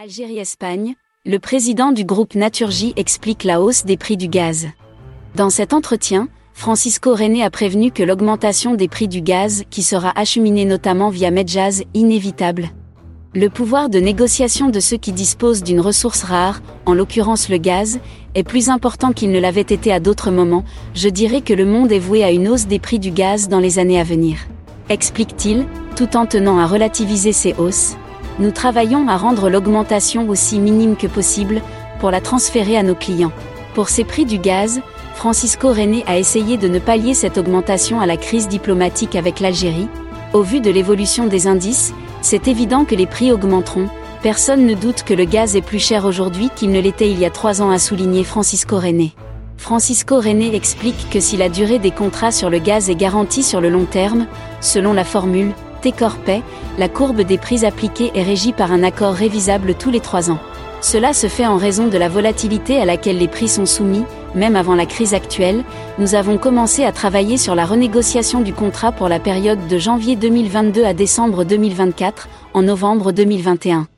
Algérie-Espagne, le président du groupe Naturgy explique la hausse des prix du gaz. Dans cet entretien, Francisco René a prévenu que l'augmentation des prix du gaz, qui sera acheminée notamment via Medjaz, inévitable. Le pouvoir de négociation de ceux qui disposent d'une ressource rare, en l'occurrence le gaz, est plus important qu'il ne l'avait été à d'autres moments, je dirais que le monde est voué à une hausse des prix du gaz dans les années à venir. Explique-t-il, tout en tenant à relativiser ces hausses nous travaillons à rendre l'augmentation aussi minime que possible, pour la transférer à nos clients. Pour ces prix du gaz, Francisco René a essayé de ne pas lier cette augmentation à la crise diplomatique avec l'Algérie. Au vu de l'évolution des indices, c'est évident que les prix augmenteront. Personne ne doute que le gaz est plus cher aujourd'hui qu'il ne l'était il y a trois ans, a souligné Francisco René. Francisco René explique que si la durée des contrats sur le gaz est garantie sur le long terme, selon la formule T-Corpay, la courbe des prix appliqués est régie par un accord révisable tous les trois ans. Cela se fait en raison de la volatilité à laquelle les prix sont soumis, même avant la crise actuelle, nous avons commencé à travailler sur la renégociation du contrat pour la période de janvier 2022 à décembre 2024, en novembre 2021.